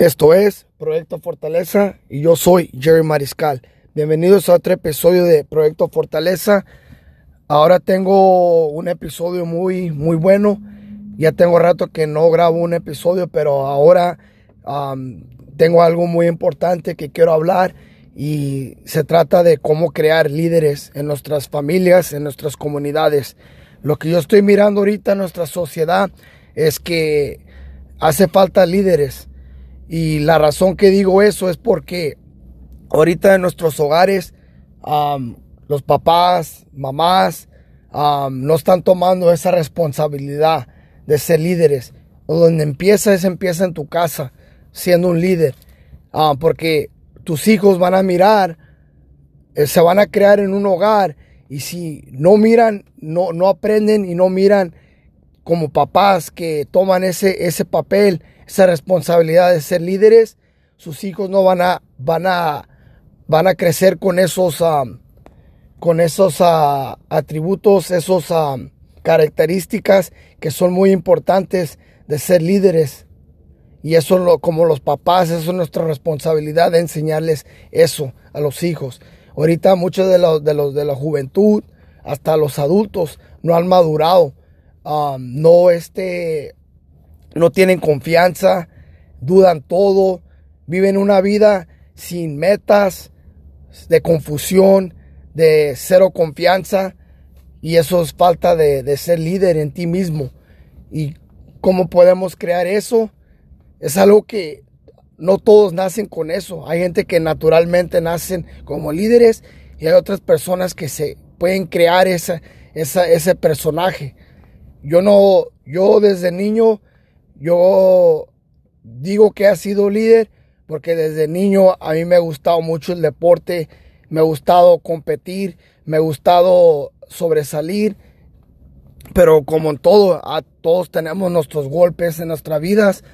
Esto es Proyecto Fortaleza y yo soy Jerry Mariscal. Bienvenidos a otro episodio de Proyecto Fortaleza. Ahora tengo un episodio muy, muy bueno. Ya tengo rato que no grabo un episodio, pero ahora tengo algo muy importante que quiero hablar y se trata de cómo crear líderes en nuestras familias, en nuestras comunidades. Lo que yo estoy mirando ahorita en nuestra sociedad es que hace falta líderes y la razón que digo eso es porque ahorita en nuestros hogares los papás, mamás no están tomando esa responsabilidad de ser líderes. Donde empieza es empieza en tu casa, siendo un líder. porque tus hijos van a mirar, eh, se van a crear en un hogar y si no miran, no, no aprenden y no miran como papás que toman ese, ese papel esa responsabilidad de ser líderes, sus hijos no van a, van a, van a crecer con esos, con esos ah, atributos, esas características que son muy importantes de ser líderes. Y eso lo, como los papás, eso es nuestra responsabilidad de enseñarles eso a los hijos. Ahorita muchos de los de, los, de la juventud, hasta los adultos, no han madurado. no este, no tienen confianza, dudan todo, viven una vida sin metas, de confusión, de cero confianza. Y eso es falta de, ser líder en ti mismo. ¿Y cómo podemos crear eso? Es algo que no todos nacen con eso. Hay gente que naturalmente nacen como líderes y hay otras personas que se pueden crear ese personaje. Yo no, yo desde niño yo digo que ha sido líder porque desde niño a mí me ha gustado mucho el deporte, me ha gustado competir, me ha gustado sobresalir, pero como en todo, todos tenemos nuestros golpes en nuestras vidas,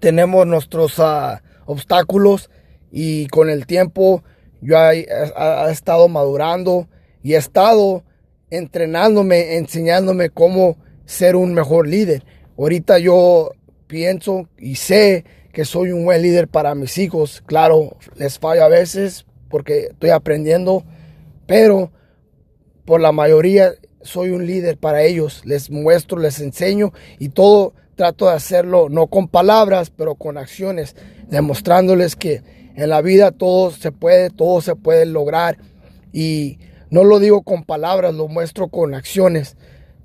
tenemos nuestros ah, obstáculos y con el tiempo yo he, he estado madurando y he estado entrenándome, enseñándome cómo ser un mejor líder. Ahorita yo pienso y sé que soy un buen líder para mis hijos. Claro, les fallo a veces porque estoy aprendiendo, pero por la mayoría soy un líder para ellos. Les muestro, les enseño y todo trato de hacerlo no con palabras, pero con acciones, demostrándoles que en la vida todo se puede, todo se puede lograr y no lo digo con palabras, lo muestro con acciones.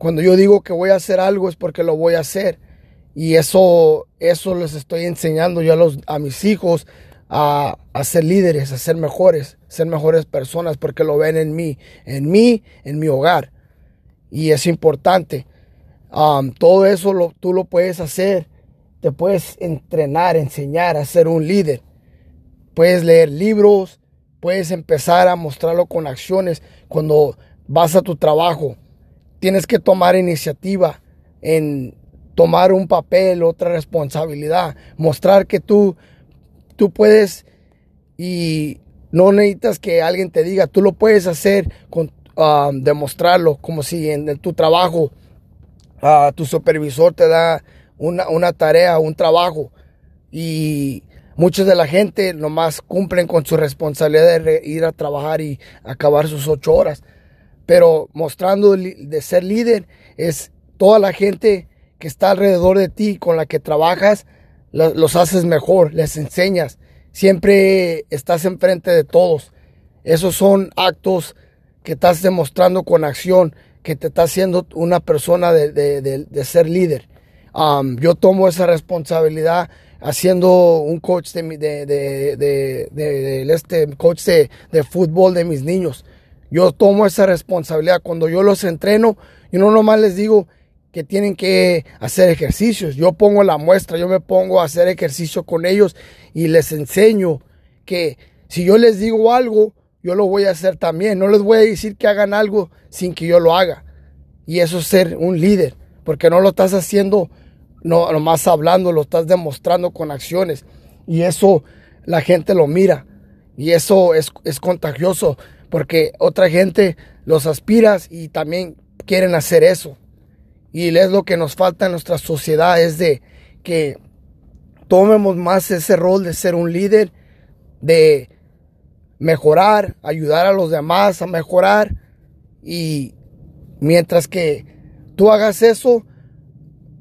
Cuando yo digo que voy a hacer algo es porque lo voy a hacer. Y eso, eso les estoy enseñando yo a, los, a mis hijos a, ser líderes, a ser mejores, ser mejores personas porque lo ven en mí, en mí, en mi hogar. Y es importante. Um, todo eso tú lo puedes hacer. Te puedes entrenar, enseñar a ser un líder. Puedes leer libros, puedes empezar a mostrarlo con acciones. Cuando vas a tu trabajo, tienes que tomar iniciativa en tomar un papel, otra responsabilidad, mostrar que tú, tú puedes y no necesitas que alguien te diga, tú lo puedes hacer, con, ah, demostrarlo, como si en, tu trabajo uh, tu supervisor te da una, una tarea, un trabajo. Y muchos de la gente nomás cumplen con su responsabilidad de ir a trabajar y acabar sus ocho horas pero mostrando de ser líder es toda la gente que está alrededor de ti, con la que trabajas, los haces mejor, les enseñas, siempre estás enfrente de todos. Esos son actos que estás demostrando con acción, que te está haciendo una persona de, ser líder. Um, yo tomo esa responsabilidad haciendo un coach de, de, este coach de, fútbol de mis niños. Yo tomo esa responsabilidad. Cuando yo los entreno, yo no nomás les digo que tienen que hacer ejercicios. Yo pongo la muestra, yo me pongo a hacer ejercicio con ellos y les enseño que si yo les digo algo, yo lo voy a hacer también. No les voy a decir que hagan algo sin que yo lo haga. Y eso es ser un líder, porque no lo estás haciendo no nomás hablando, lo estás demostrando con acciones. Y eso la gente lo mira. Y eso es, es contagioso porque otra gente los aspiras y también quieren hacer eso. Y es lo que nos falta en nuestra sociedad, es de que tomemos más ese rol de ser un líder, de mejorar, ayudar a los demás a mejorar. Y mientras que tú hagas eso,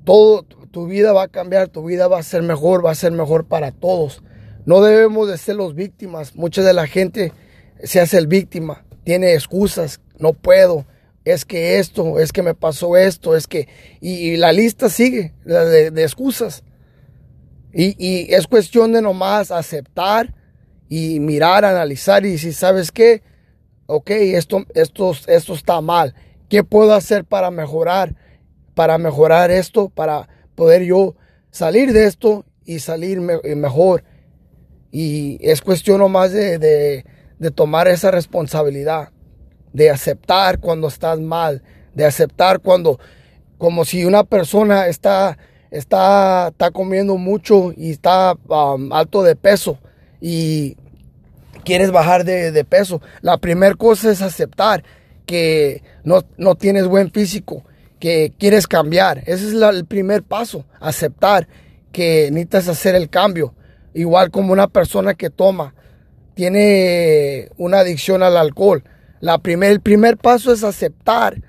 todo tu vida va a cambiar, tu vida va a ser mejor, va a ser mejor para todos. No debemos de ser los víctimas. Mucha de la gente se hace el víctima, tiene excusas, no puedo, es que esto, es que me pasó esto, es que... Y, la lista sigue de, excusas. Y, y, es cuestión de nomás aceptar y mirar, analizar y si sabes qué, ok, esto, esto, esto está mal. ¿Qué puedo hacer para mejorar? Para mejorar esto, para poder yo salir de esto y salir mejor. Y es cuestión nomás de, de, de tomar esa responsabilidad, de aceptar cuando estás mal, de aceptar cuando, como si una persona está, está, está comiendo mucho y está um, alto de peso y quieres bajar de, de peso. La primera cosa es aceptar que no, no, tienes buen físico, que quieres cambiar. Ese es el primer paso, aceptar que necesitas hacer el cambio. Igual como una persona que toma, tiene una adicción al alcohol. La primer, el primer paso es aceptar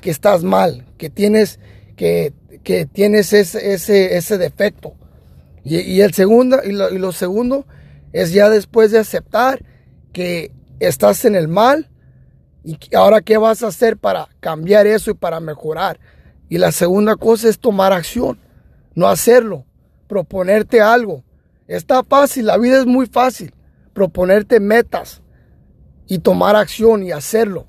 que estás mal, que tienes, que, que tienes ese, ese, ese defecto. Y, el segundo, y lo, y lo segundo es ya después de aceptar que estás en el mal y ahora qué vas a hacer para cambiar eso y para mejorar. Y la segunda cosa es tomar acción, no hacerlo, proponerte algo. Está fácil, la vida es muy fácil. Proponerte metas y tomar acción y hacerlo.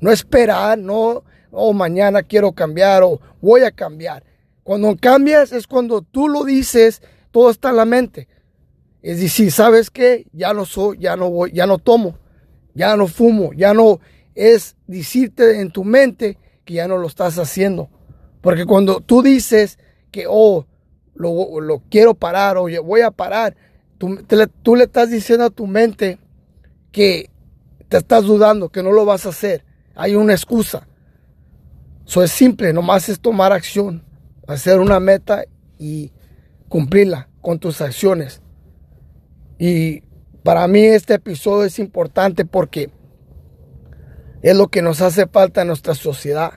No esperar, no, oh, mañana quiero cambiar o voy a cambiar. Cuando cambias es cuando tú lo dices, todo está en la mente. Es decir, ¿sabes qué? Ya no soy, ya no voy, ya no tomo, ya no fumo, ya no es decirte en tu mente que ya no lo estás haciendo. Porque cuando tú dices que, oh, lo, quiero parar o voy a parar, tú, le estás diciendo a tu mente que te estás dudando, que no lo vas a hacer. Hay una excusa. Eso es simple, nomás es tomar acción, hacer una meta y cumplirla con tus acciones. Y para mí este episodio es importante porque es lo que nos hace falta en nuestra sociedad.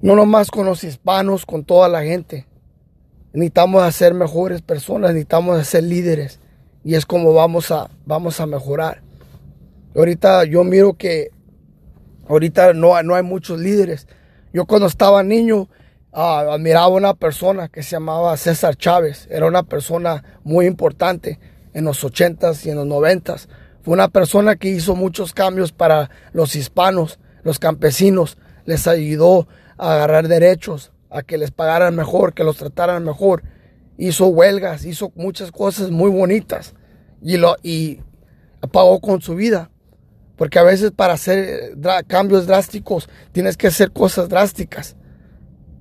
No nomás con los hispanos, con toda la gente. Necesitamos ser mejores personas, necesitamos ser líderes. Y es como vamos a, vamos a mejorar. Ahorita yo miro que ahorita no, no hay muchos líderes. Yo cuando estaba niño uh, admiraba una persona que se llamaba César Chávez. Era una persona muy importante en los 80s y en los 90s. Fue una persona que hizo muchos cambios para los hispanos, los campesinos. Les ayudó a agarrar derechos, a que les pagaran mejor, que los trataran mejor. Hizo huelgas, hizo muchas cosas muy bonitas y, lo, y pagó con su vida. Porque a veces para hacer cambios drásticos tienes que hacer cosas drásticas.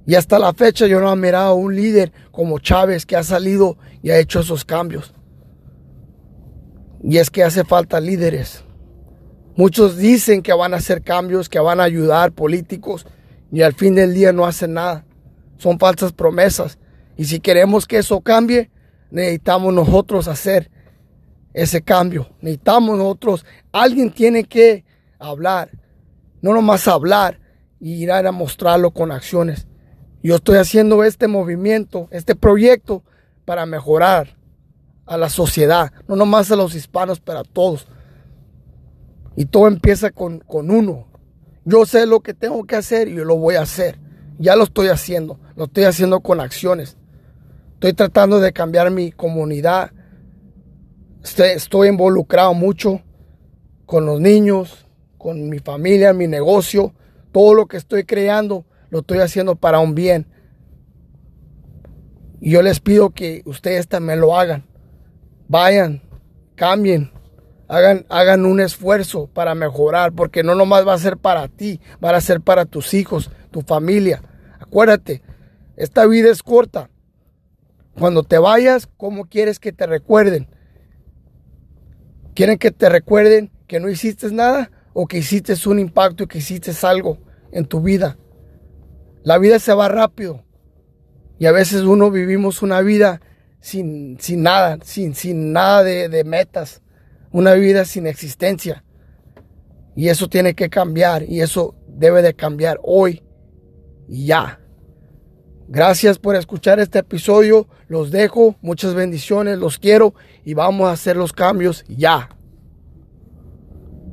Y hasta la fecha yo no he mirado a un líder como Chávez que ha salido y ha hecho esos cambios. Y es que hace falta líderes. Muchos dicen que van a hacer cambios, que van a ayudar políticos y al fin del día no hacen nada son falsas promesas. Y si queremos que eso cambie, necesitamos nosotros hacer ese cambio. Necesitamos nosotros, alguien tiene que hablar, no nomás hablar y ir a mostrarlo con acciones. Yo estoy haciendo este movimiento, este proyecto para mejorar a la sociedad, no nomás a los hispanos, pero a todos. Y todo empieza con, con uno. Yo sé lo que tengo que hacer y yo lo voy a hacer. Ya lo estoy haciendo, lo estoy haciendo con acciones. Estoy tratando de cambiar mi comunidad. Estoy, involucrado mucho con los niños, con mi familia, mi negocio. Todo lo que estoy creando lo estoy haciendo para un bien. Y yo les pido que ustedes también lo hagan. Vayan, cambien, hagan, hagan un esfuerzo para mejorar, porque no nomás va a ser para ti, va a ser para tus hijos, tu familia. Acuérdate, esta vida es corta. Cuando te vayas, ¿cómo quieres que te recuerden? ¿Quieren que te recuerden que no hiciste nada o que hiciste un impacto y que hiciste algo en tu vida? La vida se va rápido y a veces uno vivimos una vida sin, sin nada, sin, sin nada de, de metas, una vida sin existencia. Y eso tiene que cambiar y eso debe de cambiar hoy y ya. Gracias por escuchar este episodio. Los dejo. Muchas bendiciones. Los quiero. Y vamos a hacer los cambios ya.